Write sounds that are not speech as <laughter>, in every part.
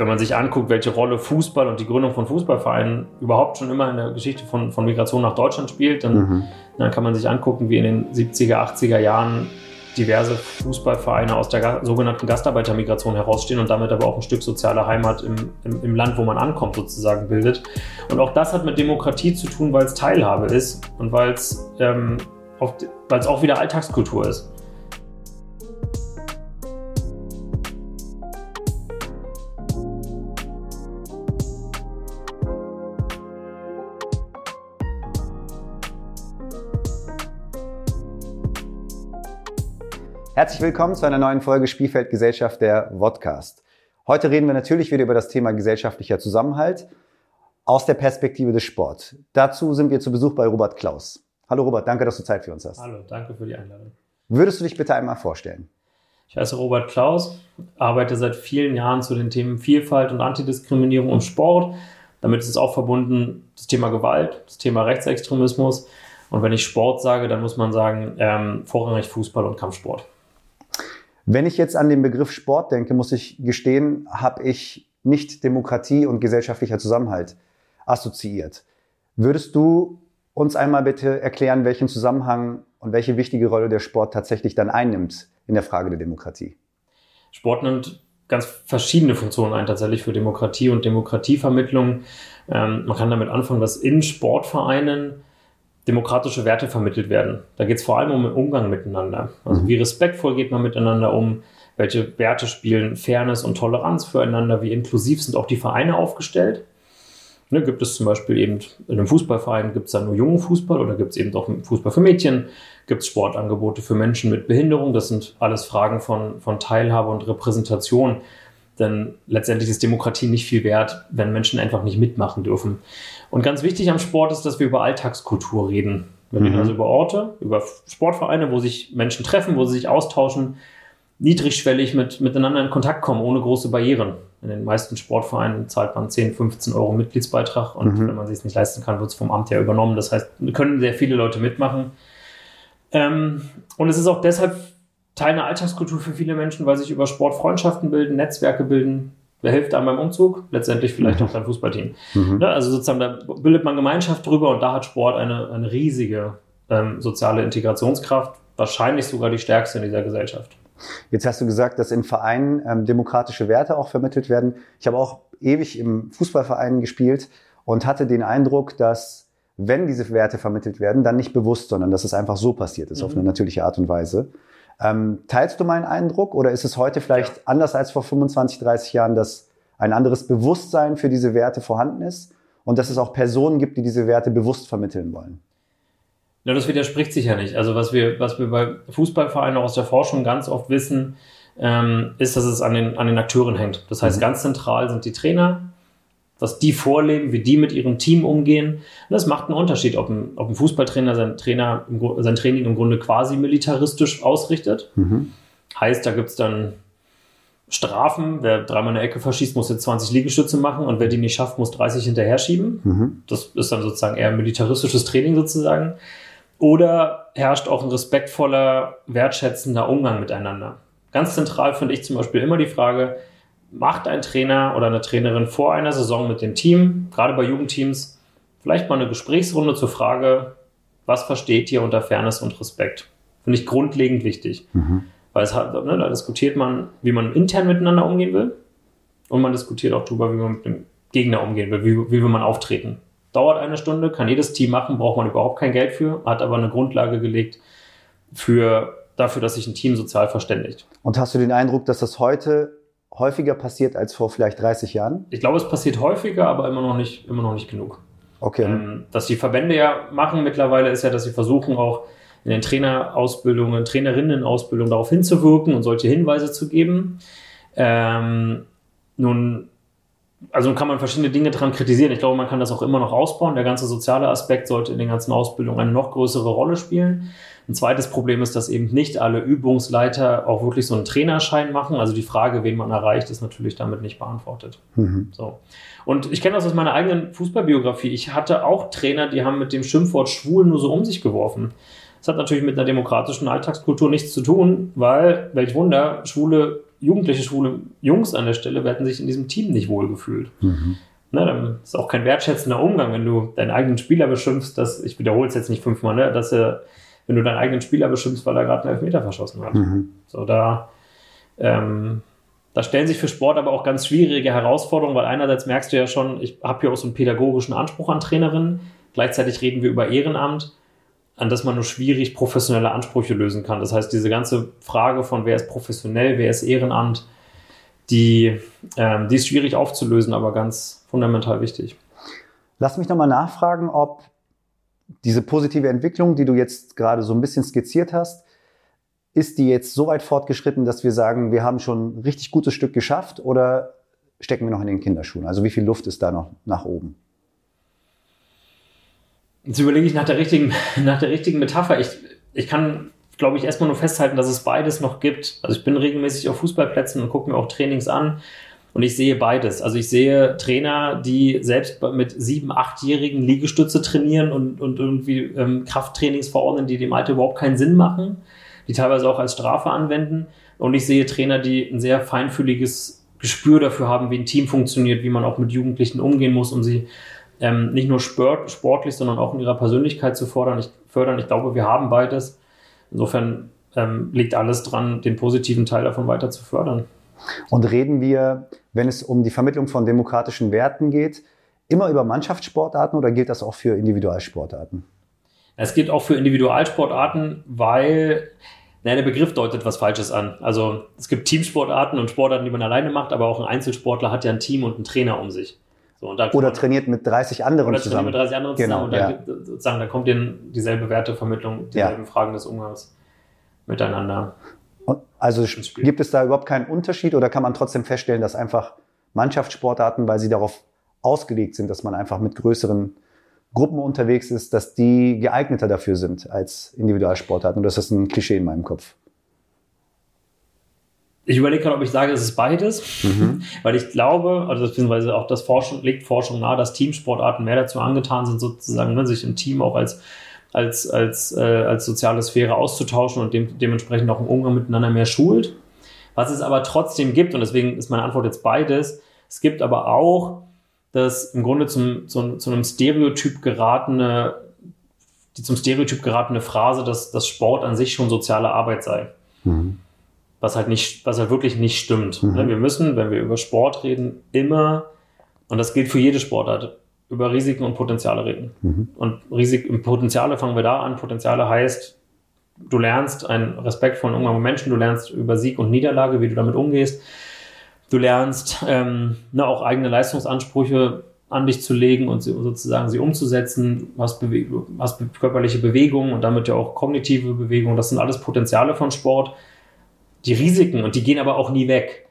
wenn man sich anguckt, welche Rolle Fußball und die Gründung von Fußballvereinen überhaupt schon immer in der Geschichte von, von Migration nach Deutschland spielt, dann, mhm. dann kann man sich angucken, wie in den 70er, 80er Jahren diverse Fußballvereine aus der sogenannten Gastarbeitermigration herausstehen und damit aber auch ein Stück soziale Heimat im, im, im, Land, wo man ankommt, sozusagen bildet. Und auch das hat mit Demokratie zu tun, weil es Teilhabe ist und weil es ähm, auch wieder Alltagskultur ist. Herzlich willkommen zu einer neuen Folge Spielfeld Gesellschaft der Vodcast. Heute reden wir natürlich wieder über das Thema gesellschaftlicher Zusammenhalt aus der Perspektive des Sports. Dazu sind wir zu Besuch bei Robert Klaus. Hallo Robert, danke, dass du Zeit für uns hast. Hallo, danke für die Einladung. Würdest du dich bitte einmal vorstellen? Ich heiße Robert Klaus, arbeite seit vielen Jahren zu den Themen Vielfalt und Antidiskriminierung im Sport. Damit ist es auch verbunden das Thema Gewalt, das Thema Rechtsextremismus. Und wenn ich Sport sage, dann muss man sagen, ähm, vorrangig Fußball und Kampfsport. Wenn ich jetzt an den Begriff Sport denke, muss ich gestehen, habe ich nicht Demokratie und gesellschaftlicher Zusammenhalt assoziiert. Würdest du uns einmal bitte erklären, welchen Zusammenhang und welche wichtige Rolle der Sport tatsächlich dann einnimmt in der Frage der Demokratie? Sport nimmt ganz verschiedene Funktionen ein, tatsächlich für Demokratie und Demokratievermittlung. Ähm, man kann damit anfangen, dass in Sportvereinen demokratische Werte vermittelt werden. Da geht es vor allem um den Umgang miteinander. Also mhm. wie respektvoll geht man miteinander um, welche Werte spielen Fairness und Toleranz füreinander, wie inklusiv sind auch die Vereine aufgestellt. Ne, gibt es zum Beispiel eben in einem Fußballverein, gibt es da nur jungen Fußball oder gibt es eben auch Fußball für Mädchen, gibt es Sportangebote für Menschen mit Behinderung. Das sind alles Fragen von, von Teilhabe und Repräsentation. Denn letztendlich ist Demokratie nicht viel wert, wenn Menschen einfach nicht mitmachen dürfen. Und ganz wichtig am Sport ist, dass wir über Alltagskultur reden. Wir reden mhm. also über Orte, über Sportvereine, wo sich Menschen treffen, wo sie sich austauschen, niedrigschwellig mit, miteinander in Kontakt kommen, ohne große Barrieren. In den meisten Sportvereinen zahlt man 10, 15 Euro Mitgliedsbeitrag und mhm. wenn man sich es nicht leisten kann, wird es vom Amt ja übernommen. Das heißt, können sehr viele Leute mitmachen. Ähm, und es ist auch deshalb Teil einer Alltagskultur für viele Menschen, weil sich über Sport Freundschaften bilden, Netzwerke bilden, Wer hilft einem beim Umzug? Letztendlich vielleicht mhm. auch dein Fußballteam. Mhm. Ne? Also sozusagen, da bildet man Gemeinschaft drüber und da hat Sport eine, eine riesige ähm, soziale Integrationskraft, wahrscheinlich sogar die stärkste in dieser Gesellschaft. Jetzt hast du gesagt, dass in Vereinen ähm, demokratische Werte auch vermittelt werden. Ich habe auch ewig im Fußballverein gespielt und hatte den Eindruck, dass wenn diese Werte vermittelt werden, dann nicht bewusst, sondern dass es einfach so passiert ist, mhm. auf eine natürliche Art und Weise. Ähm, teilst du meinen Eindruck oder ist es heute vielleicht ja. anders als vor 25, 30 Jahren, dass ein anderes Bewusstsein für diese Werte vorhanden ist und dass es auch Personen gibt, die diese Werte bewusst vermitteln wollen? Ja, das widerspricht sich ja nicht. Also was wir, was wir bei Fußballvereinen aus der Forschung ganz oft wissen, ähm, ist, dass es an den, an den Akteuren hängt. Das heißt, mhm. ganz zentral sind die Trainer, was die vorleben, wie die mit ihrem Team umgehen. Und das macht einen Unterschied, ob ein, ob ein Fußballtrainer sein, Trainer, sein Training im Grunde quasi militaristisch ausrichtet. Mhm. Heißt, da gibt es dann Strafen. Wer dreimal eine Ecke verschießt, muss jetzt 20 Liegestütze machen und wer die nicht schafft, muss 30 hinterher schieben. Mhm. Das ist dann sozusagen eher militaristisches Training sozusagen. Oder herrscht auch ein respektvoller, wertschätzender Umgang miteinander. Ganz zentral finde ich zum Beispiel immer die Frage, macht ein Trainer oder eine Trainerin vor einer Saison mit dem Team, gerade bei Jugendteams, vielleicht mal eine Gesprächsrunde zur Frage, was versteht ihr unter Fairness und Respekt? Finde ich grundlegend wichtig. Mhm. Weil es hat, ne, da diskutiert man, wie man intern miteinander umgehen will und man diskutiert auch darüber, wie man mit dem Gegner umgehen will, wie, wie will man auftreten. Dauert eine Stunde, kann jedes Team machen, braucht man überhaupt kein Geld für, hat aber eine Grundlage gelegt für, dafür, dass sich ein Team sozial verständigt. Und hast du den Eindruck, dass das heute häufiger passiert als vor vielleicht 30 Jahren? Ich glaube, es passiert häufiger, aber immer noch nicht, immer noch nicht genug. Okay. Ähm, dass die Verbände ja machen mittlerweile ist ja, dass sie versuchen auch in den Trainerausbildungen, Trainerinnenausbildungen darauf hinzuwirken und solche Hinweise zu geben. Ähm, nun, also kann man verschiedene Dinge daran kritisieren. Ich glaube, man kann das auch immer noch ausbauen. Der ganze soziale Aspekt sollte in den ganzen Ausbildungen eine noch größere Rolle spielen. Ein zweites Problem ist, dass eben nicht alle Übungsleiter auch wirklich so einen Trainerschein machen. Also die Frage, wen man erreicht, ist natürlich damit nicht beantwortet. Mhm. So. Und ich kenne das aus meiner eigenen Fußballbiografie. Ich hatte auch Trainer, die haben mit dem Schimpfwort schwul nur so um sich geworfen. Das hat natürlich mit einer demokratischen Alltagskultur nichts zu tun, weil, welch Wunder, Schwule jugendliche schwule Jungs an der Stelle werden sich in diesem Team nicht wohlgefühlt. Mhm. Ne, dann ist auch kein wertschätzender Umgang, wenn du deinen eigenen Spieler beschimpfst, dass, ich wiederhole es jetzt nicht fünfmal, ne, dass er, wenn du deinen eigenen Spieler beschimpfst, weil er gerade einen Elfmeter verschossen hat. Mhm. So, da, ähm, da stellen sich für Sport aber auch ganz schwierige Herausforderungen, weil einerseits merkst du ja schon, ich habe hier auch so einen pädagogischen Anspruch an Trainerinnen, gleichzeitig reden wir über Ehrenamt, an das man nur schwierig professionelle Ansprüche lösen kann. Das heißt, diese ganze Frage von wer ist professionell, wer ist Ehrenamt, die, ähm, die ist schwierig aufzulösen, aber ganz fundamental wichtig. Lass mich nochmal nachfragen, ob diese positive Entwicklung, die du jetzt gerade so ein bisschen skizziert hast, ist die jetzt so weit fortgeschritten, dass wir sagen, wir haben schon ein richtig gutes Stück geschafft oder stecken wir noch in den Kinderschuhen? Also wie viel Luft ist da noch nach oben? Jetzt überlege ich nach der richtigen, <laughs> nach der richtigen Metapher. Ich, ich kann, glaube ich, erstmal nur festhalten, dass es beides noch gibt. Also ich bin regelmäßig auf Fußballplätzen und gucke mir auch Trainings an. Und ich sehe beides. Also ich sehe Trainer, die selbst mit sieben, achtjährigen Liegestütze trainieren und, und irgendwie ähm, Krafttrainings verordnen, die dem Alter überhaupt keinen Sinn machen, die teilweise auch als Strafe anwenden. Und ich sehe Trainer, die ein sehr feinfühliges Gespür dafür haben, wie ein Team funktioniert, wie man auch mit Jugendlichen umgehen muss, um sie ähm, nicht nur sport, sportlich, sondern auch in ihrer Persönlichkeit zu fordern. Ich, fördern. Ich glaube, wir haben beides. Insofern ähm, liegt alles dran, den positiven Teil davon weiter zu fördern. Und reden wir, wenn es um die Vermittlung von demokratischen Werten geht, immer über Mannschaftssportarten oder gilt das auch für Individualsportarten? Es gilt auch für Individualsportarten, weil naja, der Begriff deutet was Falsches an. Also es gibt Teamsportarten und Sportarten, die man alleine macht, aber auch ein Einzelsportler hat ja ein Team und einen Trainer um sich. So, oder trainiert mit 30 anderen oder zusammen. Oder trainiert mit 30 anderen genau, zusammen und dann, ja. sozusagen, da kommt denen dieselbe Wertevermittlung, dieselben ja. Fragen des Umgangs miteinander. Also gibt es da überhaupt keinen Unterschied oder kann man trotzdem feststellen, dass einfach Mannschaftssportarten, weil sie darauf ausgelegt sind, dass man einfach mit größeren Gruppen unterwegs ist, dass die geeigneter dafür sind als Individualsportarten? Und das ist ein Klischee in meinem Kopf. Ich überlege gerade, ob ich sage, es ist beides, mhm. <laughs> weil ich glaube, also beziehungsweise auch das Forschung, legt Forschung nahe, dass Teamsportarten mehr dazu angetan sind, sozusagen ne, sich im Team auch als, als, als, äh, als soziale Sphäre auszutauschen und dem, dementsprechend auch im Umgang miteinander mehr schult. Was es aber trotzdem gibt, und deswegen ist meine Antwort jetzt beides, es gibt aber auch das im Grunde zum, zum, zu einem Stereotyp geratene, die zum Stereotyp geratene Phrase, dass, dass Sport an sich schon soziale Arbeit sei. Mhm was halt nicht, was halt wirklich nicht stimmt. Mhm. Wir müssen, wenn wir über Sport reden, immer, und das gilt für jede Sportart, über Risiken und Potenziale reden. Mhm. Und Risiken, Potenziale fangen wir da an. Potenziale heißt, du lernst einen respektvollen Umgang mit Menschen, du lernst über Sieg und Niederlage, wie du damit umgehst. Du lernst ähm, ne, auch eigene Leistungsansprüche an dich zu legen und sie, sozusagen sie umzusetzen, was, Bewe was körperliche Bewegung und damit ja auch kognitive Bewegung, das sind alles Potenziale von Sport die Risiken, und die gehen aber auch nie weg,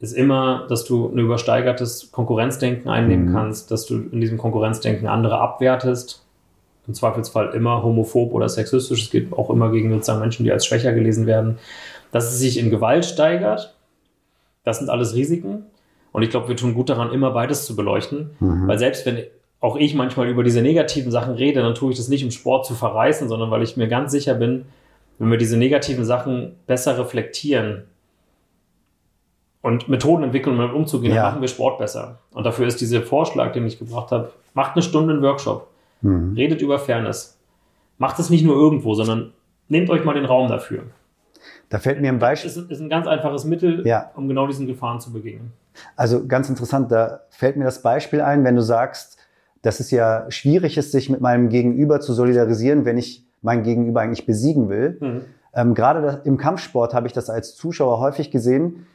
ist immer, dass du ein übersteigertes Konkurrenzdenken einnehmen mhm. kannst, dass du in diesem Konkurrenzdenken andere abwertest. Im Zweifelsfall immer homophob oder sexistisch. Es geht auch immer gegen sozusagen Menschen, die als schwächer gelesen werden. Dass es sich in Gewalt steigert, das sind alles Risiken. Und ich glaube, wir tun gut daran, immer beides zu beleuchten. Mhm. Weil selbst wenn auch ich manchmal über diese negativen Sachen rede, dann tue ich das nicht, um Sport zu verreißen, sondern weil ich mir ganz sicher bin, wenn wir diese negativen Sachen besser reflektieren und Methoden entwickeln, um damit umzugehen, ja. dann machen wir Sport besser. Und dafür ist dieser Vorschlag, den ich gebracht habe, macht eine Stunde einen Workshop, mhm. redet über Fairness. Macht es nicht nur irgendwo, sondern nehmt euch mal den Raum dafür. Da fällt mir ein Beispiel. Das ist, ist ein ganz einfaches Mittel, ja. um genau diesen Gefahren zu begegnen. Also ganz interessant, da fällt mir das Beispiel ein, wenn du sagst, dass es ja schwierig ist, sich mit meinem Gegenüber zu solidarisieren, wenn ich mein Gegenüber eigentlich besiegen will. Mhm. Ähm, gerade im Kampfsport habe ich das als Zuschauer häufig gesehen.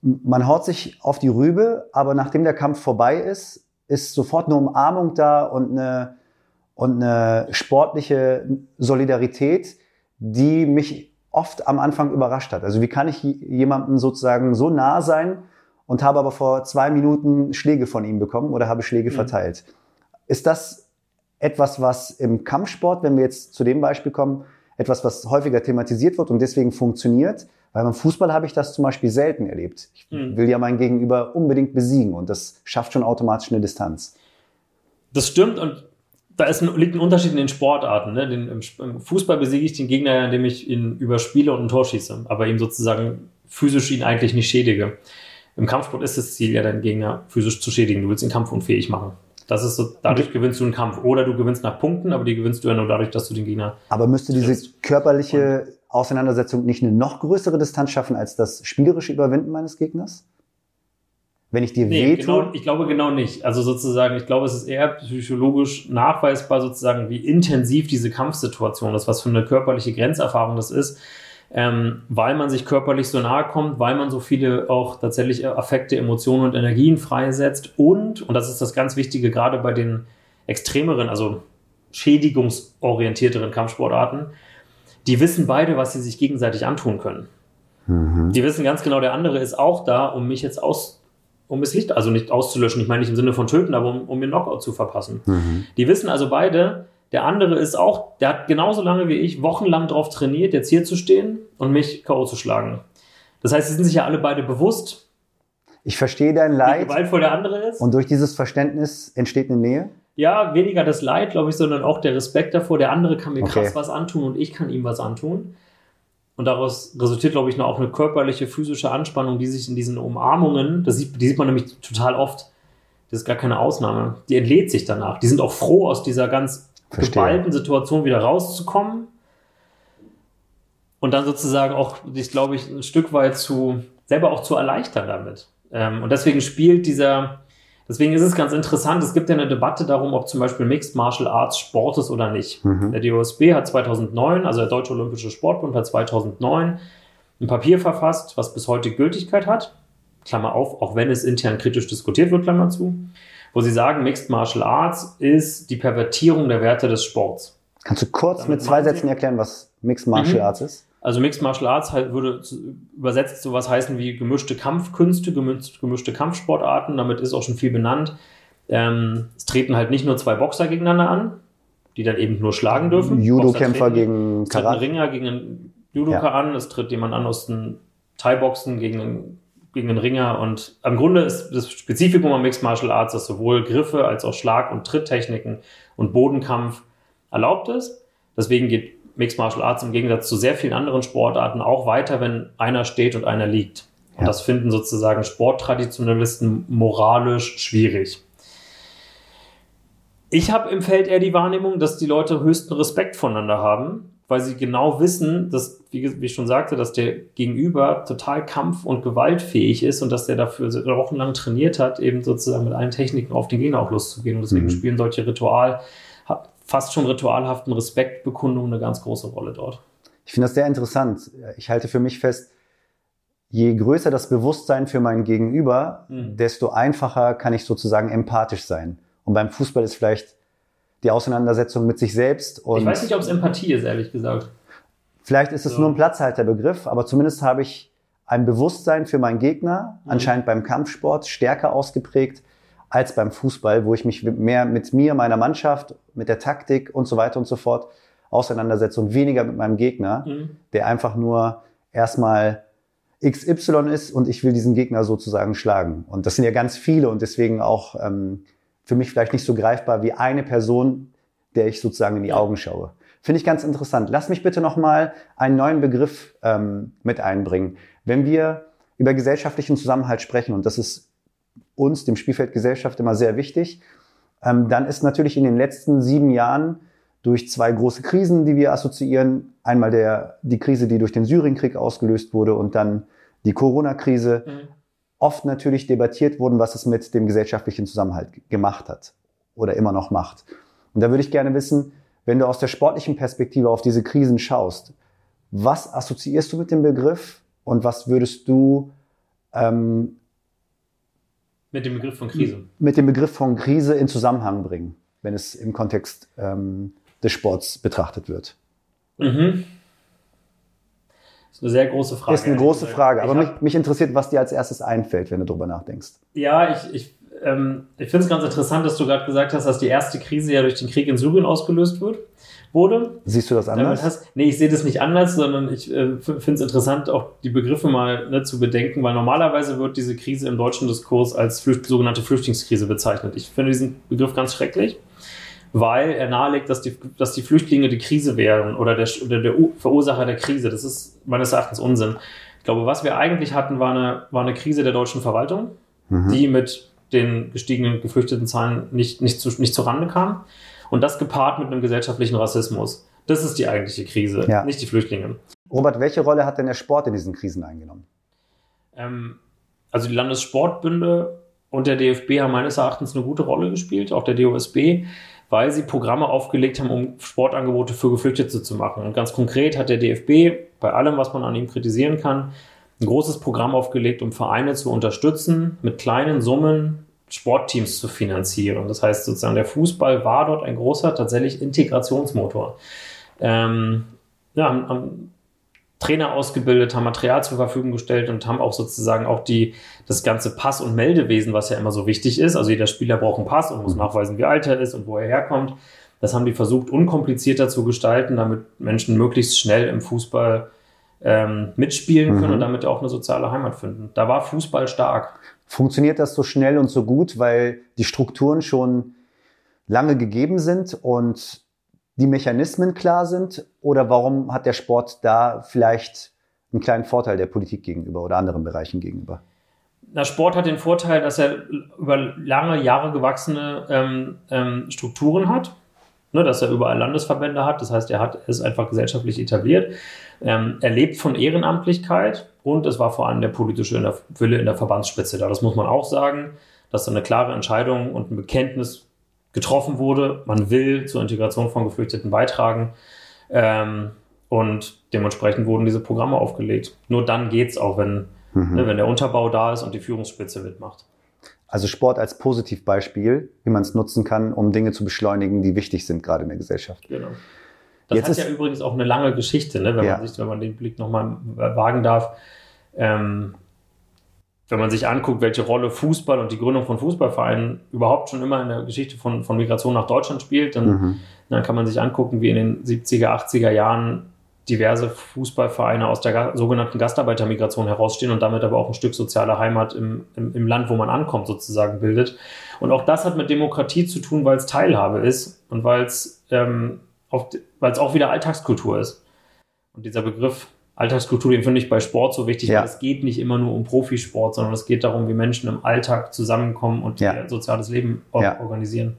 Man haut sich auf die Rübe, aber nachdem der Kampf vorbei ist, ist sofort eine Umarmung da und eine, und eine sportliche Solidarität, die mich oft am Anfang überrascht hat. Also wie kann ich jemandem sozusagen so nah sein und habe aber vor zwei Minuten Schläge von ihm bekommen oder habe Schläge mhm. verteilt? Ist das etwas, was im Kampfsport, wenn wir jetzt zu dem Beispiel kommen, etwas, was häufiger thematisiert wird und deswegen funktioniert. Weil beim Fußball habe ich das zum Beispiel selten erlebt. Ich mhm. will ja meinen Gegenüber unbedingt besiegen und das schafft schon automatisch eine Distanz. Das stimmt und da ist ein, liegt ein Unterschied in den Sportarten. Ne? Den, Im Fußball besiege ich den Gegner, indem ich ihn überspiele und ein Tor schieße, aber ihm sozusagen physisch ihn eigentlich nicht schädige. Im Kampfsport ist das Ziel ja, deinen Gegner physisch zu schädigen. Du willst ihn kampfunfähig machen. Das ist so, dadurch gewinnst du einen Kampf. Oder du gewinnst nach Punkten, aber die gewinnst du ja nur dadurch, dass du den Gegner. Aber müsste diese körperliche Auseinandersetzung nicht eine noch größere Distanz schaffen als das spielerische Überwinden meines Gegners? Wenn ich dir nee, wehtue? Genau, ich glaube genau nicht. Also sozusagen, ich glaube, es ist eher psychologisch nachweisbar sozusagen, wie intensiv diese Kampfsituation ist, was für eine körperliche Grenzerfahrung das ist ähm, weil man sich körperlich so nahe kommt, weil man so viele auch tatsächlich Affekte, Emotionen und Energien freisetzt und, und das ist das ganz Wichtige, gerade bei den extremeren, also schädigungsorientierteren Kampfsportarten, die wissen beide, was sie sich gegenseitig antun können. Mhm. Die wissen ganz genau, der andere ist auch da, um mich jetzt aus, um es Licht, also nicht auszulöschen, ich meine nicht im Sinne von töten, aber um, um mir Knockout zu verpassen. Mhm. Die wissen also beide, der andere ist auch, der hat genauso lange wie ich wochenlang darauf trainiert, jetzt hier zu stehen und mich K.O. zu schlagen. Das heißt, sie sind sich ja alle beide bewusst. Ich verstehe dein Leid. Wie gewaltvoll der andere ist. Und durch dieses Verständnis entsteht eine Nähe? Ja, weniger das Leid, glaube ich, sondern auch der Respekt davor. Der andere kann mir okay. krass was antun und ich kann ihm was antun. Und daraus resultiert, glaube ich, noch auch eine körperliche, physische Anspannung, die sich in diesen Umarmungen, das sieht, die sieht man nämlich total oft, das ist gar keine Ausnahme, die entlädt sich danach. Die sind auch froh, aus dieser ganz Verstehe. geballten Situation wieder rauszukommen und dann sozusagen auch, ich glaube ich, ein Stück weit zu, selber auch zu erleichtern damit. Ähm, und deswegen spielt dieser, deswegen ist es ganz interessant, es gibt ja eine Debatte darum, ob zum Beispiel Mixed Martial Arts Sport ist oder nicht. Mhm. Der DOSB hat 2009, also der Deutsche Olympische Sportbund hat 2009 ein Papier verfasst, was bis heute Gültigkeit hat. Klammer auf, auch wenn es intern kritisch diskutiert wird, Klammer zu wo sie sagen, Mixed Martial Arts ist die Pervertierung der Werte des Sports. Kannst du kurz Damit mit zwei Sätzen erklären, was Mixed Martial mhm. Arts ist? Also Mixed Martial Arts halt würde übersetzt sowas heißen wie gemischte Kampfkünste, gemischte Kampfsportarten. Damit ist auch schon viel benannt. Ähm, es treten halt nicht nur zwei Boxer gegeneinander an, die dann eben nur schlagen dürfen. Judo-Kämpfer gegen Karate. Es tritt ein Ringer gegen einen Judoka ja. an. Es tritt jemand an aus dem Thai-Boxen gegen einen gegen den Ringer. Und im Grunde ist das Spezifikum am Mixed Martial Arts, dass sowohl Griffe als auch Schlag- und Tritttechniken und Bodenkampf erlaubt ist. Deswegen geht Mixed Martial Arts im Gegensatz zu sehr vielen anderen Sportarten auch weiter, wenn einer steht und einer liegt. Und ja. das finden sozusagen Sporttraditionalisten moralisch schwierig. Ich habe im Feld eher die Wahrnehmung, dass die Leute höchsten Respekt voneinander haben weil sie genau wissen, dass, wie, wie ich schon sagte, dass der Gegenüber total kampf- und gewaltfähig ist und dass der dafür wochenlang trainiert hat, eben sozusagen mit allen Techniken auf den Gegner auch loszugehen. Und deswegen mhm. spielen solche Ritual, fast schon ritualhaften Respektbekundungen eine ganz große Rolle dort. Ich finde das sehr interessant. Ich halte für mich fest, je größer das Bewusstsein für mein Gegenüber, mhm. desto einfacher kann ich sozusagen empathisch sein. Und beim Fußball ist vielleicht die Auseinandersetzung mit sich selbst. Und ich weiß nicht, ob es Empathie ist, ehrlich gesagt. Vielleicht ist es so. nur ein Platzhalterbegriff, aber zumindest habe ich ein Bewusstsein für meinen Gegner, mhm. anscheinend beim Kampfsport stärker ausgeprägt als beim Fußball, wo ich mich mehr mit mir, meiner Mannschaft, mit der Taktik und so weiter und so fort auseinandersetze und weniger mit meinem Gegner, mhm. der einfach nur erstmal XY ist und ich will diesen Gegner sozusagen schlagen. Und das sind ja ganz viele und deswegen auch ähm, für mich vielleicht nicht so greifbar wie eine Person, der ich sozusagen in die Augen schaue. Finde ich ganz interessant. Lass mich bitte nochmal einen neuen Begriff ähm, mit einbringen. Wenn wir über gesellschaftlichen Zusammenhalt sprechen, und das ist uns, dem Spielfeld Gesellschaft, immer sehr wichtig, ähm, dann ist natürlich in den letzten sieben Jahren durch zwei große Krisen, die wir assoziieren, einmal der, die Krise, die durch den Syrienkrieg ausgelöst wurde und dann die Corona-Krise, mhm oft natürlich debattiert wurden, was es mit dem gesellschaftlichen Zusammenhalt gemacht hat oder immer noch macht. Und da würde ich gerne wissen, wenn du aus der sportlichen Perspektive auf diese Krisen schaust, was assoziierst du mit dem Begriff und was würdest du ähm, mit dem Begriff von Krise mit dem Begriff von Krise in Zusammenhang bringen, wenn es im Kontext ähm, des Sports betrachtet wird? Mhm. Das ist eine sehr große Frage. Das ist eine große Frage, aber mich, mich, interessiert, was dir als erstes einfällt, wenn du darüber nachdenkst. Ja, ich, ich, ähm, ich finde es ganz interessant, dass du gerade gesagt hast, dass die erste Krise ja durch den Krieg in Syrien ausgelöst wird, wurde. Siehst du das anders? Hast, nee, ich sehe das nicht anders, sondern ich äh, finde es interessant, auch die Begriffe mal ne, zu bedenken, weil normalerweise wird diese Krise im deutschen Diskurs als Flücht, sogenannte Flüchtlingskrise bezeichnet. Ich finde diesen Begriff ganz schrecklich weil er nahelegt, dass die, dass die Flüchtlinge die Krise wären oder der, oder der Verursacher der Krise. Das ist meines Erachtens Unsinn. glaube, was wir eigentlich hatten, war eine, war eine Krise der deutschen Verwaltung, mhm. die mit den gestiegenen geflüchteten Zahlen nicht, nicht, zu, nicht zurande kam. Und das gepaart mit einem gesellschaftlichen Rassismus. Das ist die eigentliche Krise, ja. nicht die Flüchtlinge. Robert, welche Rolle hat denn der Sport in diesen Krisen eingenommen? Ähm, also die Landessportbünde und der DFB haben meines Erachtens eine gute Rolle gespielt, auch der DOSB, weil sie Programme aufgelegt haben, um Sportangebote für Geflüchtete zu machen. Und ganz konkret hat der DFB, bei allem, was man an ihm kritisieren kann, ein großes Programm aufgelegt, um Vereine zu unterstützen, mit kleinen Summen Sportteams zu finanzieren. Das heißt sozusagen, der Fußball war dort ein großer tatsächlich Integrationsmotor ähm, ja, haben, haben Trainer ausgebildet, haben Material zur Verfügung gestellt und haben auch sozusagen auch die, das ganze Pass- und Meldewesen, was ja immer so wichtig ist. Also jeder Spieler braucht einen Pass und muss mhm. nachweisen, wie alt er ist und wo er herkommt. Das haben die versucht, unkomplizierter zu gestalten, damit Menschen möglichst schnell im Fußball ähm, mitspielen können mhm. und damit auch eine soziale Heimat finden. Da war Fußball stark. Funktioniert das so schnell und so gut, weil die Strukturen schon lange gegeben sind und die Mechanismen klar sind oder warum hat der Sport da vielleicht einen kleinen Vorteil der Politik gegenüber oder anderen Bereichen gegenüber? Der Sport hat den Vorteil, dass er über lange Jahre gewachsene ähm, ähm, Strukturen hat, ne, dass er überall Landesverbände hat. Das heißt, er hat ist einfach gesellschaftlich etabliert. Ähm, er lebt von Ehrenamtlichkeit und es war vor allem der politische Wille in der Verbandsspitze da. Das muss man auch sagen, dass da eine klare Entscheidung und ein Bekenntnis getroffen wurde. Man will zur Integration von Geflüchteten beitragen. Ähm, und dementsprechend wurden diese Programme aufgelegt. Nur dann geht es auch, wenn, mhm. ne, wenn der Unterbau da ist und die Führungsspitze mitmacht. Also Sport als Positivbeispiel, wie man es nutzen kann, um Dinge zu beschleunigen, die wichtig sind, gerade in der Gesellschaft. Genau. Das Jetzt hat ja übrigens auch eine lange Geschichte, ne, wenn, ja. man sich, wenn man den Blick nochmal wagen darf. Ähm, wenn man sich anguckt, welche Rolle Fußball und die Gründung von Fußballvereinen überhaupt schon immer in der Geschichte von, von Migration nach Deutschland spielt, dann, mhm. dann kann man sich angucken, wie in den 70er, 80er Jahren diverse Fußballvereine aus der sogenannten Gastarbeitermigration herausstehen und damit aber auch ein Stück soziale Heimat im, im, im Land, wo man ankommt, sozusagen bildet. Und auch das hat mit Demokratie zu tun, weil es Teilhabe ist und weil es ähm, auch wieder Alltagskultur ist. Und dieser Begriff Alltagskultur, den finde ich bei Sport so wichtig, ja. weil es geht nicht immer nur um Profisport, sondern es geht darum, wie Menschen im Alltag zusammenkommen und ja. ihr soziales Leben ja. organisieren.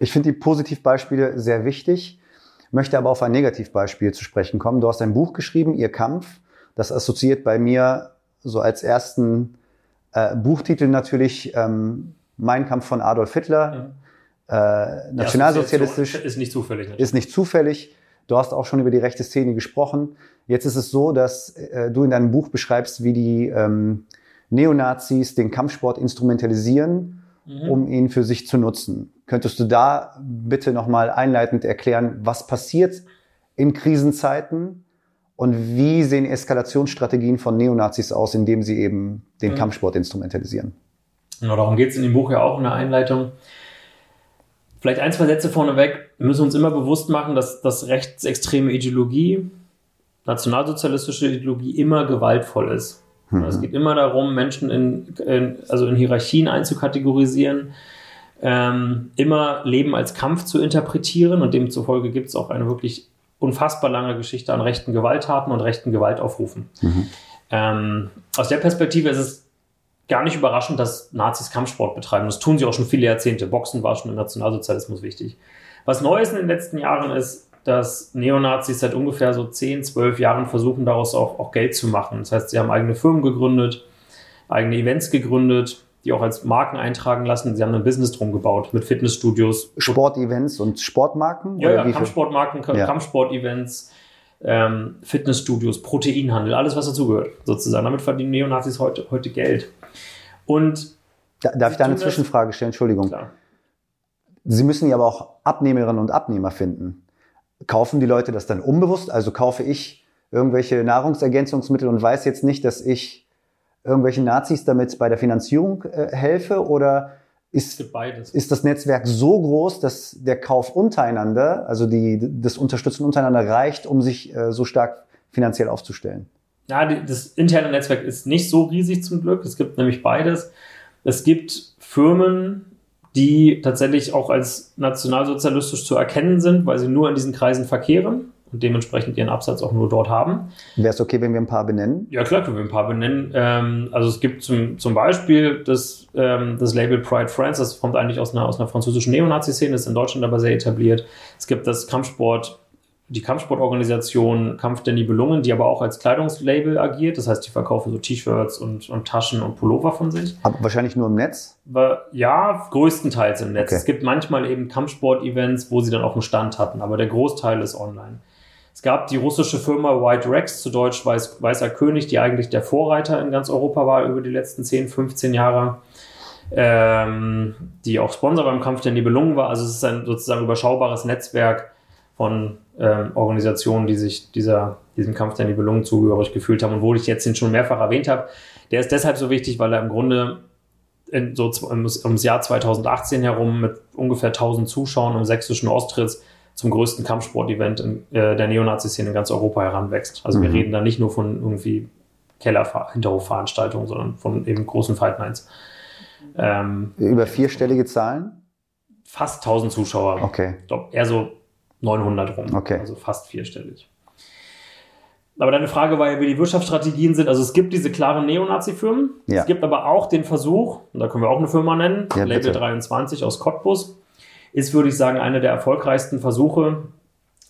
Ich finde die Positivbeispiele sehr wichtig, möchte aber auf ein Negativbeispiel zu sprechen kommen. Du hast ein Buch geschrieben, Ihr Kampf. Das assoziiert bei mir so als ersten äh, Buchtitel natürlich ähm, Mein Kampf von Adolf Hitler. Äh, nationalsozialistisch. Ist nicht zufällig. Natürlich. Ist nicht zufällig. Du hast auch schon über die rechte Szene gesprochen. Jetzt ist es so, dass äh, du in deinem Buch beschreibst, wie die ähm, Neonazis den Kampfsport instrumentalisieren, mhm. um ihn für sich zu nutzen. Könntest du da bitte nochmal einleitend erklären, was passiert in Krisenzeiten und wie sehen Eskalationsstrategien von Neonazis aus, indem sie eben den mhm. Kampfsport instrumentalisieren? Genau, darum geht es in dem Buch ja auch in der Einleitung. Vielleicht ein, zwei Sätze vorneweg. Wir müssen uns immer bewusst machen, dass, dass rechtsextreme Ideologie, nationalsozialistische Ideologie immer gewaltvoll ist. Mhm. Es geht immer darum, Menschen in, in, also in Hierarchien einzukategorisieren, ähm, immer Leben als Kampf zu interpretieren und demzufolge gibt es auch eine wirklich unfassbar lange Geschichte an rechten Gewalttaten und rechten Gewaltaufrufen. Mhm. Ähm, aus der Perspektive ist es gar nicht überraschend, dass Nazis Kampfsport betreiben. Das tun sie auch schon viele Jahrzehnte. Boxen war schon im Nationalsozialismus wichtig. Was neu ist in den letzten Jahren ist, dass Neonazis seit ungefähr so 10, 12 Jahren versuchen, daraus auch, auch Geld zu machen. Das heißt, sie haben eigene Firmen gegründet, eigene Events gegründet, die auch als Marken eintragen lassen. Sie haben ein Business drum gebaut mit Fitnessstudios. Sportevents und Sportmarken? Ja, ja Kampfsportmarken, ja. Kampfsportevents, ähm, Fitnessstudios, Proteinhandel, alles, was dazugehört, sozusagen. Damit verdienen Neonazis heute, heute Geld. Und Darf ich da eine Zwischenfrage stellen? Entschuldigung. Klar. Sie müssen ja aber auch Abnehmerinnen und Abnehmer finden. Kaufen die Leute das dann unbewusst? Also kaufe ich irgendwelche Nahrungsergänzungsmittel und weiß jetzt nicht, dass ich irgendwelchen Nazis damit bei der Finanzierung äh, helfe? Oder ist, ist das Netzwerk so groß, dass der Kauf untereinander, also die, das Unterstützen untereinander reicht, um sich äh, so stark finanziell aufzustellen? Ja, das interne Netzwerk ist nicht so riesig zum Glück. Es gibt nämlich beides. Es gibt Firmen, die tatsächlich auch als nationalsozialistisch zu erkennen sind, weil sie nur in diesen Kreisen verkehren und dementsprechend ihren Absatz auch nur dort haben. Wäre es okay, wenn wir ein paar benennen? Ja, klar, können wir ein paar benennen. Ähm, also es gibt zum, zum Beispiel das, ähm, das Label Pride France, das kommt eigentlich aus einer, aus einer französischen Neonazi-Szene, ist in Deutschland aber sehr etabliert. Es gibt das Kampfsport die Kampfsportorganisation Kampf der Nibelungen, die aber auch als Kleidungslabel agiert. Das heißt, die verkaufen so T-Shirts und, und, Taschen und Pullover von sich. Aber wahrscheinlich nur im Netz? Ja, größtenteils im Netz. Okay. Es gibt manchmal eben Kampfsport-Events, wo sie dann auch einen Stand hatten, aber der Großteil ist online. Es gab die russische Firma White Rex, zu Deutsch Weiß, Weißer König, die eigentlich der Vorreiter in ganz Europa war über die letzten 10, 15 Jahre. Ähm, die auch Sponsor beim Kampf der Nibelungen war. Also es ist ein sozusagen überschaubares Netzwerk von ähm, Organisationen, die sich dieser, diesem Kampf der Nibelungen zugehörig gefühlt haben und wo ich jetzt den schon mehrfach erwähnt habe. Der ist deshalb so wichtig, weil er im Grunde in so ums Jahr 2018 herum mit ungefähr 1000 Zuschauern im sächsischen Ostritz zum größten Kampfsport-Event äh, der Neonazi-Szene in ganz Europa heranwächst. Also mhm. wir reden da nicht nur von irgendwie Keller-Hinterhofveranstaltungen, sondern von eben großen Fight Nights. Ähm, Über vierstellige Zahlen? Fast 1000 Zuschauer. Okay. Ich glaube, eher so 900 rum. Okay. Also fast vierstellig. Aber deine Frage war ja, wie die Wirtschaftsstrategien sind. Also es gibt diese klaren Neonazi-Firmen. Ja. Es gibt aber auch den Versuch, und da können wir auch eine Firma nennen, ja, Label bitte. 23 aus Cottbus, ist, würde ich sagen, einer der erfolgreichsten Versuche,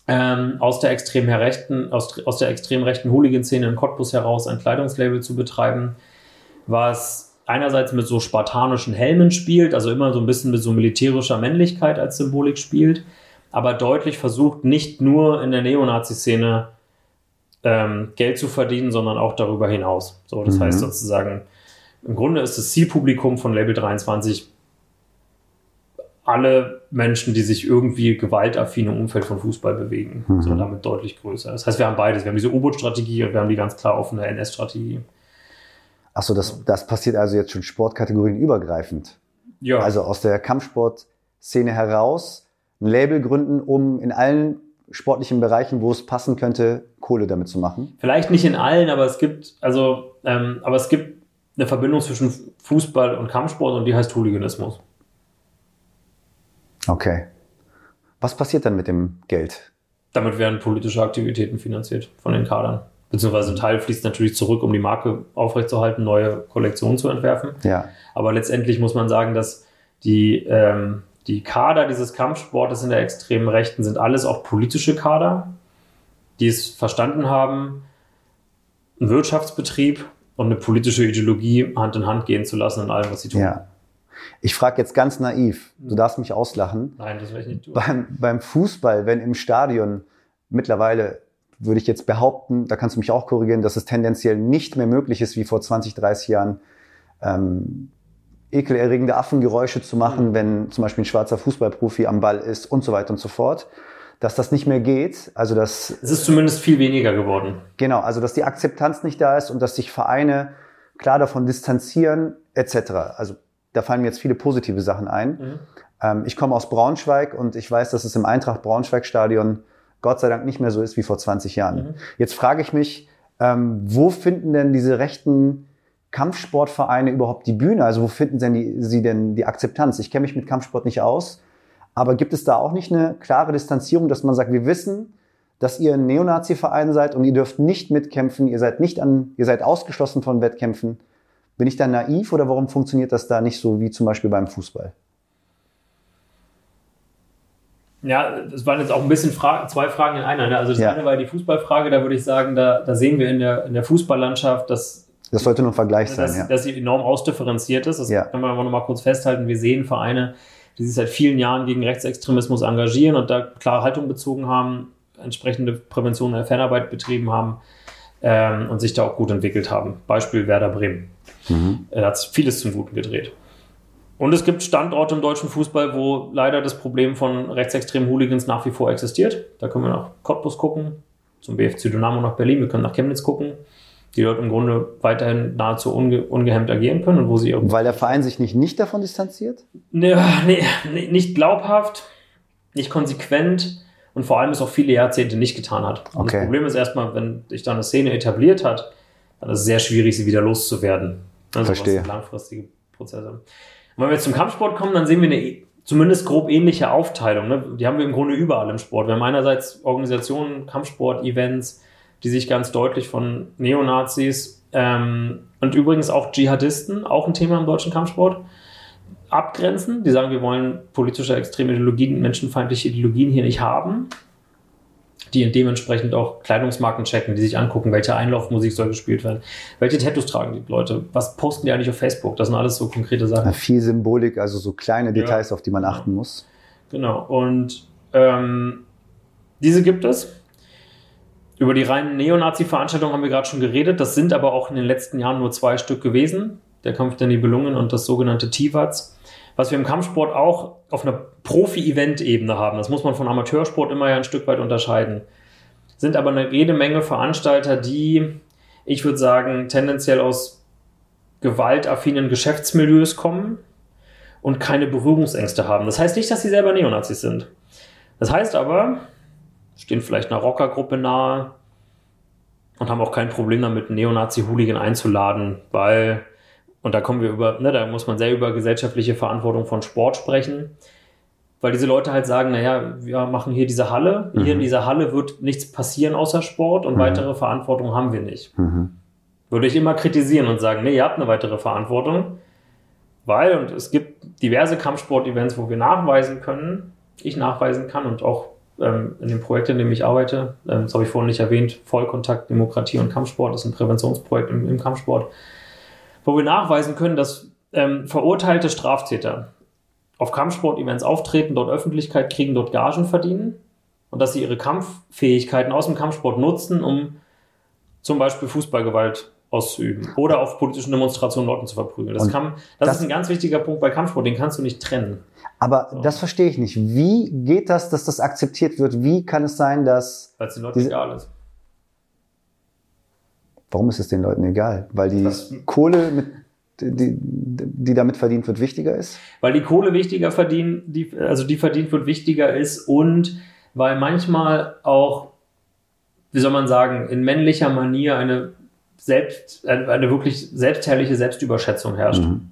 ähm, aus der extrem rechten, aus, aus der extrem rechten Hooligan-Szene in Cottbus heraus ein Kleidungslabel zu betreiben, was einerseits mit so spartanischen Helmen spielt, also immer so ein bisschen mit so militärischer Männlichkeit als Symbolik spielt, aber deutlich versucht, nicht nur in der Neonazi-Szene ähm, Geld zu verdienen, sondern auch darüber hinaus. So, das mhm. heißt sozusagen, im Grunde ist das Zielpublikum von Label 23 alle Menschen, die sich irgendwie gewaltaffin im Umfeld von Fußball bewegen. Mhm. So damit deutlich größer. Das heißt, wir haben beides. Wir haben diese U-Boot-Strategie und wir haben die ganz klar offene NS-Strategie. Achso, das, das passiert also jetzt schon Sportkategorien übergreifend. Ja. Also aus der Kampfsportszene heraus ein Label gründen, um in allen sportlichen Bereichen, wo es passen könnte, Kohle damit zu machen? Vielleicht nicht in allen, aber es gibt, also, ähm, aber es gibt eine Verbindung zwischen Fußball und Kampfsport und die heißt Hooliganismus. Okay. Was passiert dann mit dem Geld? Damit werden politische Aktivitäten finanziert von den Kadern. Beziehungsweise ein Teil fließt natürlich zurück, um die Marke aufrechtzuerhalten, neue Kollektionen zu entwerfen. Ja. Aber letztendlich muss man sagen, dass die, ähm, die Kader dieses Kampfsportes in der extremen Rechten sind alles auch politische Kader, die es verstanden haben, einen Wirtschaftsbetrieb und eine politische Ideologie Hand in Hand gehen zu lassen in allem, was sie tun. Ja. Ich frage jetzt ganz naiv, du darfst mich auslachen. Nein, das werde ich nicht tun. Beim, beim Fußball, wenn im Stadion mittlerweile würde ich jetzt behaupten, da kannst du mich auch korrigieren, dass es tendenziell nicht mehr möglich ist, wie vor 20, 30 Jahren, ähm, ekelerregende Affengeräusche zu machen, mhm. wenn zum Beispiel ein schwarzer Fußballprofi am Ball ist und so weiter und so fort. Dass das nicht mehr geht, also dass... Es ist zumindest viel weniger geworden. Genau, also dass die Akzeptanz nicht da ist und dass sich Vereine klar davon distanzieren, etc. Also da fallen mir jetzt viele positive Sachen ein. Mhm. Ähm, ich komme aus Braunschweig und ich weiß, dass es im Eintracht Braunschweig Stadion Gott sei Dank nicht mehr so ist wie vor 20 Jahren. Mhm. Jetzt frage ich mich, ähm, wo finden denn diese rechten Kampfsportvereine überhaupt die Bühne? Also wo finden denn die, sie denn die Akzeptanz? Ich kenne mich mit Kampfsport nicht aus, aber gibt es da auch nicht eine klare Distanzierung, dass man sagt, wir wissen, dass ihr ein Neonazi-Verein seid und ihr dürft nicht mitkämpfen, ihr seid nicht an, ihr seid ausgeschlossen von Wettkämpfen. Bin ich da naiv oder warum funktioniert das da nicht so wie zum Beispiel beim Fußball? Ja, das waren jetzt auch ein bisschen Fra zwei Fragen in einer. Ne? Also das ja. eine war die Fußballfrage, da würde ich sagen, da, da sehen wir in der, in der Fußballlandschaft, dass das sollte nur ein Vergleich sein, dass, ja. Dass sie enorm ausdifferenziert ist. Das ja. kann man aber noch mal kurz festhalten. Wir sehen Vereine, die sich seit vielen Jahren gegen Rechtsextremismus engagieren und da klare Haltung bezogen haben, entsprechende Prävention der Fanarbeit betrieben haben ähm, und sich da auch gut entwickelt haben. Beispiel Werder Bremen. Mhm. Da hat sich vieles zum Guten gedreht. Und es gibt Standorte im deutschen Fußball, wo leider das Problem von rechtsextremen Hooligans nach wie vor existiert. Da können wir nach Cottbus gucken, zum BFC Dynamo nach Berlin, wir können nach Chemnitz gucken die dort im Grunde weiterhin nahezu unge ungehemmt agieren können und wo sie Weil der Verein sich nicht, nicht davon distanziert? Nee, nee, nicht glaubhaft, nicht konsequent und vor allem es auch viele Jahrzehnte nicht getan hat. Okay. Das Problem ist erstmal, wenn sich da eine Szene etabliert hat, dann ist es sehr schwierig, sie wieder loszuwerden. Also Verstehe. langfristige Prozesse. Und wenn wir jetzt zum Kampfsport kommen, dann sehen wir eine zumindest grob ähnliche Aufteilung. Ne? Die haben wir im Grunde überall im Sport. Wir haben einerseits Organisationen, Kampfsport-Events, die sich ganz deutlich von Neonazis ähm, und übrigens auch Dschihadisten, auch ein Thema im deutschen Kampfsport, abgrenzen. Die sagen, wir wollen politische extreme Ideologien, menschenfeindliche Ideologien hier nicht haben. Die dementsprechend auch Kleidungsmarken checken, die sich angucken, welche Einlaufmusik soll gespielt werden, welche Tattoos tragen die Leute, was posten die eigentlich auf Facebook. Das sind alles so konkrete Sachen. Ja, viel Symbolik, also so kleine Details, ja. auf die man achten muss. Genau. Und ähm, diese gibt es. Über die reinen Neonazi-Veranstaltungen haben wir gerade schon geredet. Das sind aber auch in den letzten Jahren nur zwei Stück gewesen. Der Kampf der Nibelungen und das sogenannte Tivats. Was wir im Kampfsport auch auf einer Profi-Event-Ebene haben, das muss man von Amateursport immer ja ein Stück weit unterscheiden, sind aber eine jede Menge Veranstalter, die, ich würde sagen, tendenziell aus gewaltaffinen Geschäftsmilieus kommen und keine Berührungsängste haben. Das heißt nicht, dass sie selber Neonazis sind. Das heißt aber, stehen vielleicht einer Rockergruppe nahe und haben auch kein Problem damit, einen Neonazi-Hooligan einzuladen, weil, und da kommen wir über, ne, da muss man sehr über gesellschaftliche Verantwortung von Sport sprechen, weil diese Leute halt sagen, naja, wir machen hier diese Halle, mhm. hier in dieser Halle wird nichts passieren außer Sport und mhm. weitere Verantwortung haben wir nicht. Mhm. Würde ich immer kritisieren und sagen, nee, ihr habt eine weitere Verantwortung, weil, und es gibt diverse Kampfsport-Events, wo wir nachweisen können, ich nachweisen kann und auch ähm, in dem Projekt, in dem ich arbeite, ähm, das habe ich vorhin nicht erwähnt, Vollkontakt, Demokratie und Kampfsport, das ist ein Präventionsprojekt im, im Kampfsport, wo wir nachweisen können, dass ähm, verurteilte Straftäter auf Kampfsport-Events auftreten, dort Öffentlichkeit kriegen, dort Gagen verdienen und dass sie ihre Kampffähigkeiten aus dem Kampfsport nutzen, um zum Beispiel Fußballgewalt auszuüben oder auf politischen Demonstrationen Leuten zu verprügeln. Das, kann, das, das, ist ein ganz wichtiger Punkt bei Kampfsport, den kannst du nicht trennen. Aber so. das verstehe ich nicht. Wie geht das, dass das akzeptiert wird? Wie kann es sein, dass... Weil es den Leuten egal ist. Warum ist es den Leuten egal? Weil die das, Kohle, mit, die, die damit verdient wird, wichtiger ist? Weil die Kohle wichtiger verdient, die, also die verdient wird, wichtiger ist und weil manchmal auch, wie soll man sagen, in männlicher Manier eine selbst, eine wirklich selbstherrliche Selbstüberschätzung herrscht. Mhm.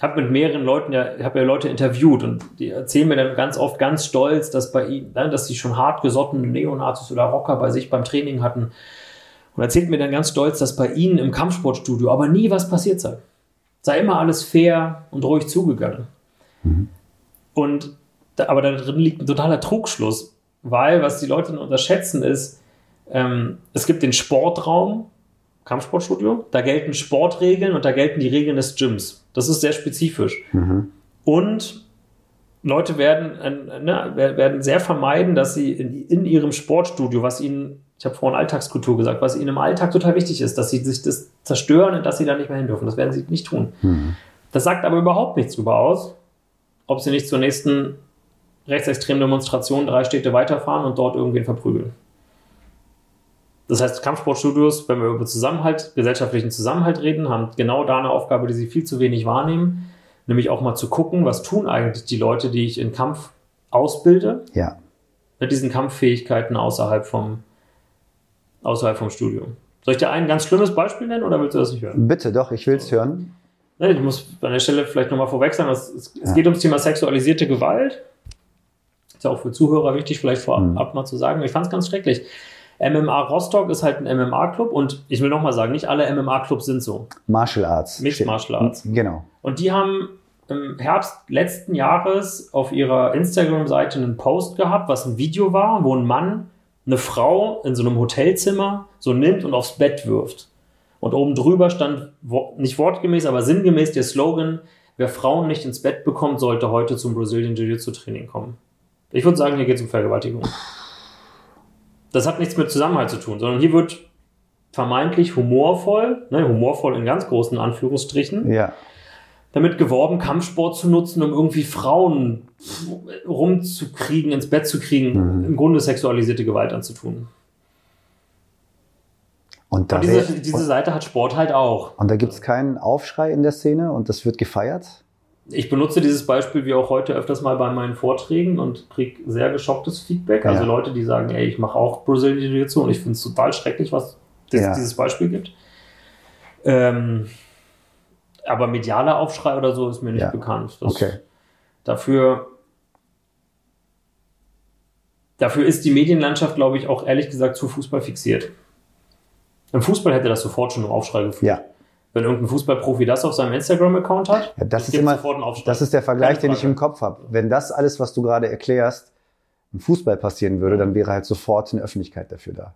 Habe mit mehreren Leuten ja, habe ja Leute interviewt und die erzählen mir dann ganz oft ganz stolz, dass bei ihnen, ne, dass sie schon hart gesottene Neonazis oder Rocker bei sich beim Training hatten. Und erzählt mir dann ganz stolz, dass bei ihnen im Kampfsportstudio aber nie was passiert sei. Sei immer alles fair und ruhig zugegangen. Mhm. Und aber da drin liegt ein totaler Trugschluss, weil was die Leute unterschätzen ist, ähm, es gibt den Sportraum, Kampfsportstudio, da gelten Sportregeln und da gelten die Regeln des Gyms. Das ist sehr spezifisch. Mhm. Und Leute werden, äh, ne, werden sehr vermeiden, dass sie in, in ihrem Sportstudio, was ihnen, ich habe vorhin Alltagskultur gesagt, was ihnen im Alltag total wichtig ist, dass sie sich das zerstören und dass sie da nicht mehr hin dürfen. Das werden sie nicht tun. Mhm. Das sagt aber überhaupt nichts darüber aus, ob sie nicht zur nächsten rechtsextremen Demonstration drei Städte weiterfahren und dort irgendwen verprügeln. Das heißt, Kampfsportstudios, wenn wir über Zusammenhalt, gesellschaftlichen Zusammenhalt reden, haben genau da eine Aufgabe, die sie viel zu wenig wahrnehmen, nämlich auch mal zu gucken, was tun eigentlich die Leute, die ich in Kampf ausbilde, ja. mit diesen Kampffähigkeiten außerhalb vom, außerhalb vom Studium. Soll ich dir ein ganz schlimmes Beispiel nennen oder willst du das nicht hören? Bitte doch, ich will es hören. Ich muss an der Stelle vielleicht nochmal vorweg sagen, es, es ja. geht ums Thema sexualisierte Gewalt. Ist ja auch für Zuhörer wichtig, vielleicht vorab mhm. mal zu sagen. Ich fand es ganz schrecklich. MMA Rostock ist halt ein MMA-Club und ich will nochmal sagen, nicht alle MMA-Clubs sind so. Martial Arts. Mixed Martial Arts. Genau. Und die haben im Herbst letzten Jahres auf ihrer Instagram-Seite einen Post gehabt, was ein Video war, wo ein Mann eine Frau in so einem Hotelzimmer so nimmt und aufs Bett wirft. Und oben drüber stand nicht wortgemäß, aber sinngemäß der Slogan, wer Frauen nicht ins Bett bekommt, sollte heute zum Brazilian Jiu-Jitsu Training kommen. Ich würde sagen, hier geht es um Vergewaltigung das hat nichts mit Zusammenhalt zu tun, sondern hier wird vermeintlich humorvoll, ne, humorvoll in ganz großen Anführungsstrichen, ja. damit geworben, Kampfsport zu nutzen, um irgendwie Frauen rumzukriegen, ins Bett zu kriegen, mhm. im Grunde sexualisierte Gewalt anzutun. Und, und diese, diese Seite hat Sport halt auch. Und da gibt es keinen Aufschrei in der Szene und das wird gefeiert? Ich benutze dieses Beispiel wie auch heute öfters mal bei meinen Vorträgen und kriege sehr geschocktes Feedback. Also ja. Leute, die sagen, ey, ich mache auch Brazilian Jiu-Jitsu und ich finde es total schrecklich, was das, ja. dieses Beispiel gibt. Ähm, aber medialer Aufschrei oder so ist mir nicht ja. bekannt. Das, okay. Dafür, dafür ist die Medienlandschaft, glaube ich, auch ehrlich gesagt zu Fußball fixiert. Im Fußball hätte das sofort schon einen Aufschrei geführt. Ja. Wenn irgendein Fußballprofi das auf seinem Instagram-Account hat, Ja, das ist immer, sofort einen Aufschrei. das ist der Vergleich, den ich im Kopf habe. Wenn das alles, was du gerade erklärst, im Fußball passieren würde, dann wäre halt sofort eine Öffentlichkeit dafür da.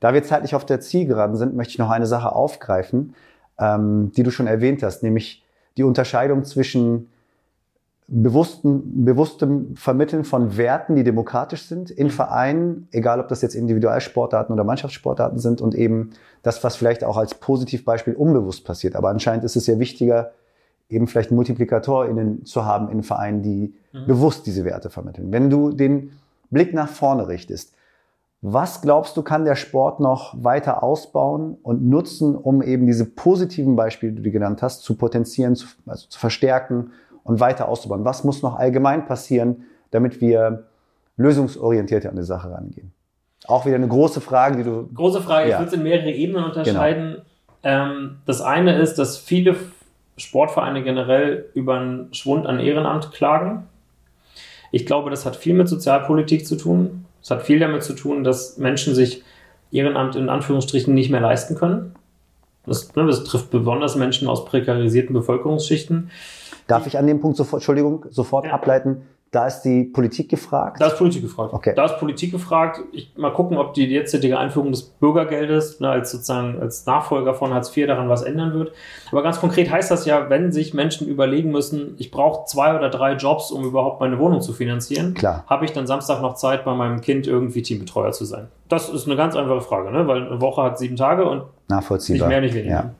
Da wir zeitlich auf der Zielgeraden sind, möchte ich noch eine Sache aufgreifen, ähm, die du schon erwähnt hast, nämlich die Unterscheidung zwischen bewussten, bewusstem Vermitteln von Werten, die demokratisch sind in Vereinen, egal ob das jetzt Individualsportarten oder Mannschaftssportarten sind und eben das, was vielleicht auch als Positivbeispiel unbewusst passiert. Aber anscheinend ist es ja wichtiger, eben vielleicht MultiplikatorInnen zu haben in Vereinen, die bewusst diese Werte vermitteln. Wenn du den Blick nach vorne richtest, was glaubst du, kann der Sport noch weiter ausbauen und nutzen, um eben diese positiven Beispiele, die du genannt hast, zu potenzieren, zu, also zu verstärken und weiter auszubauen? Was muss noch allgemein passieren, damit wir lösungsorientiert an die Sache rangehen? Auch wieder eine große Frage, die du. Große Frage, Ja. ich würde es in mehrere Ebenen unterscheiden. Ähm, das eine ist, dass viele Sportvereine generell über einen Schwund an Ehrenamt klagen. Ich glaube, das hat viel mit Sozialpolitik zu tun. Es hat viel damit zu tun, dass Menschen sich Ehrenamt in Anführungsstrichen nicht mehr leisten können. Das, ne, das trifft besonders Menschen aus prekarisierten Bevölkerungsschichten. Darf ich an dem Punkt sofort, Entschuldigung, sofort Ja. ableiten? Da ist die Politik gefragt. Da ist Politik gefragt. Okay. Da ist Politik gefragt. Ich, mal gucken, ob die jetzige Einführung des Bürgergeldes ne, als sozusagen als Nachfolger von Hartz IV daran was ändern wird. Aber ganz konkret heißt das ja, wenn sich Menschen überlegen müssen, ich brauche zwei oder drei Jobs, um überhaupt meine Wohnung zu finanzieren, Klar. habe ich dann Samstag noch Zeit, bei meinem Kind irgendwie Teambetreuer zu sein? Das ist eine ganz einfache Frage, ne? weil eine Woche hat sieben Tage und Nachvollziehbar. nicht mehr, nicht weniger. Ja.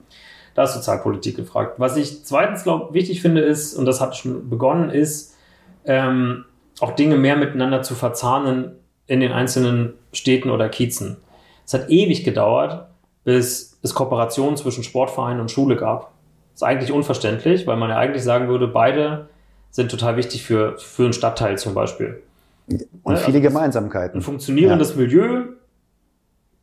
Da ist Sozialpolitik gefragt. Was ich zweitens glaub, wichtig finde ist, und das hat schon begonnen, ist, ähm, auch Dinge mehr miteinander zu verzahnen in den einzelnen Städten oder Kiezen. Es hat ewig gedauert, bis es Kooperationen zwischen Sportverein und Schule gab. Das ist eigentlich unverständlich, weil man ja eigentlich sagen würde, beide sind total wichtig für, für einen Stadtteil zum Beispiel. Und Ja, viele also Gemeinsamkeiten. Ein funktionierendes Milieu,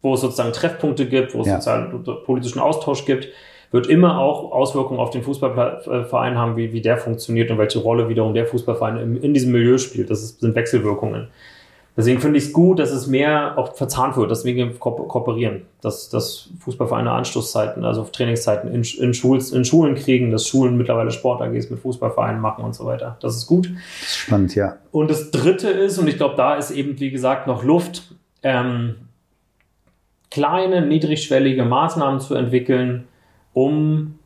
wo es sozusagen Treffpunkte gibt, wo es Ja. sozialen politischen Austausch gibt, wird immer auch Auswirkungen auf den Fußballverein haben, wie, wie der funktioniert und welche Rolle wiederum der Fußballverein in, in diesem Milieu spielt. Das ist, sind Wechselwirkungen. Deswegen finde ich es gut, dass es mehr auch verzahnt wird, deswegen wir ko kooperieren, dass, dass Fußballvereine Anstoßzeiten, also Trainingszeiten in, in, Schuls, in Schulen kriegen, dass Schulen mittlerweile Sport-AGs mit Fußballvereinen machen und so weiter. Das ist gut. Das ist spannend, ja. Und das dritte ist, und ich glaube, da ist eben, wie gesagt, noch Luft, ähm, kleine, niedrigschwellige Maßnahmen zu entwickeln, um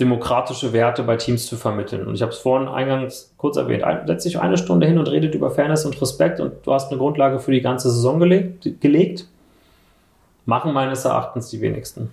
demokratische Werte bei Teams zu vermitteln. Und ich habe es vorhin eingangs kurz erwähnt. Ein, setzt sich eine Stunde hin und redet über Fairness und Respekt und du hast eine Grundlage für die ganze Saison gelegt. gelegt. Machen meines Erachtens die wenigsten.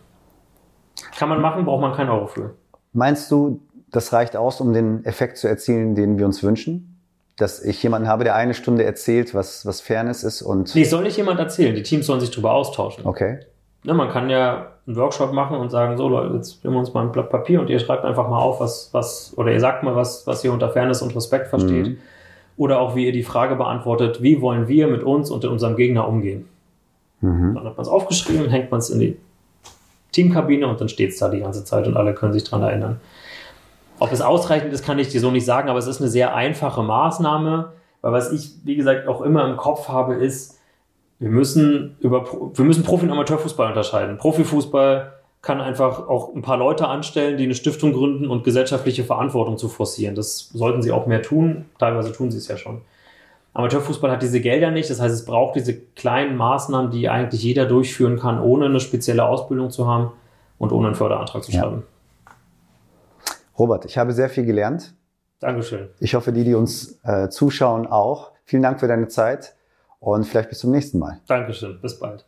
Kann man machen, braucht man keinen Euro für. Meinst du, das reicht aus, um den Effekt zu erzielen, den wir uns wünschen? Dass ich jemanden habe, der eine Stunde erzählt, was, was Fairness ist und. Nee, soll nicht jemand erzählen. Die Teams sollen sich darüber austauschen. Okay. Ne, man kann ja einen Workshop machen und sagen, so Leute, jetzt nehmen wir uns mal ein Blatt Papier und ihr schreibt einfach mal auf, was, was, oder ihr sagt mal, was, was ihr unter Fairness und Respekt versteht. Mhm. Oder auch, wie ihr die Frage beantwortet, wie wollen wir mit uns und unserem Gegner umgehen. Mhm. Dann hat man es aufgeschrieben, hängt man es in die Teamkabine und dann steht es da die ganze Zeit und alle können sich dran erinnern. Ob es ausreichend ist, kann ich dir so nicht sagen, aber es ist eine sehr einfache Maßnahme, weil was ich, wie gesagt, auch immer im Kopf habe, ist, wir müssen über wir müssen Profi- und Amateurfußball unterscheiden. Profifußball kann einfach auch ein paar Leute anstellen, die eine Stiftung gründen und gesellschaftliche Verantwortung zu forcieren. Das sollten sie auch mehr tun. Teilweise tun sie es ja schon. Amateurfußball hat diese Gelder nicht. Das heißt, es braucht diese kleinen Maßnahmen, die eigentlich jeder durchführen kann, ohne eine spezielle Ausbildung zu haben und ohne einen Förderantrag zu Ja. schreiben. Robert, ich habe sehr viel gelernt. Dankeschön. Ich hoffe, die, die uns äh, zuschauen, auch. Vielen Dank für deine Zeit und vielleicht bis zum nächsten Mal. Dankeschön. Bis bald.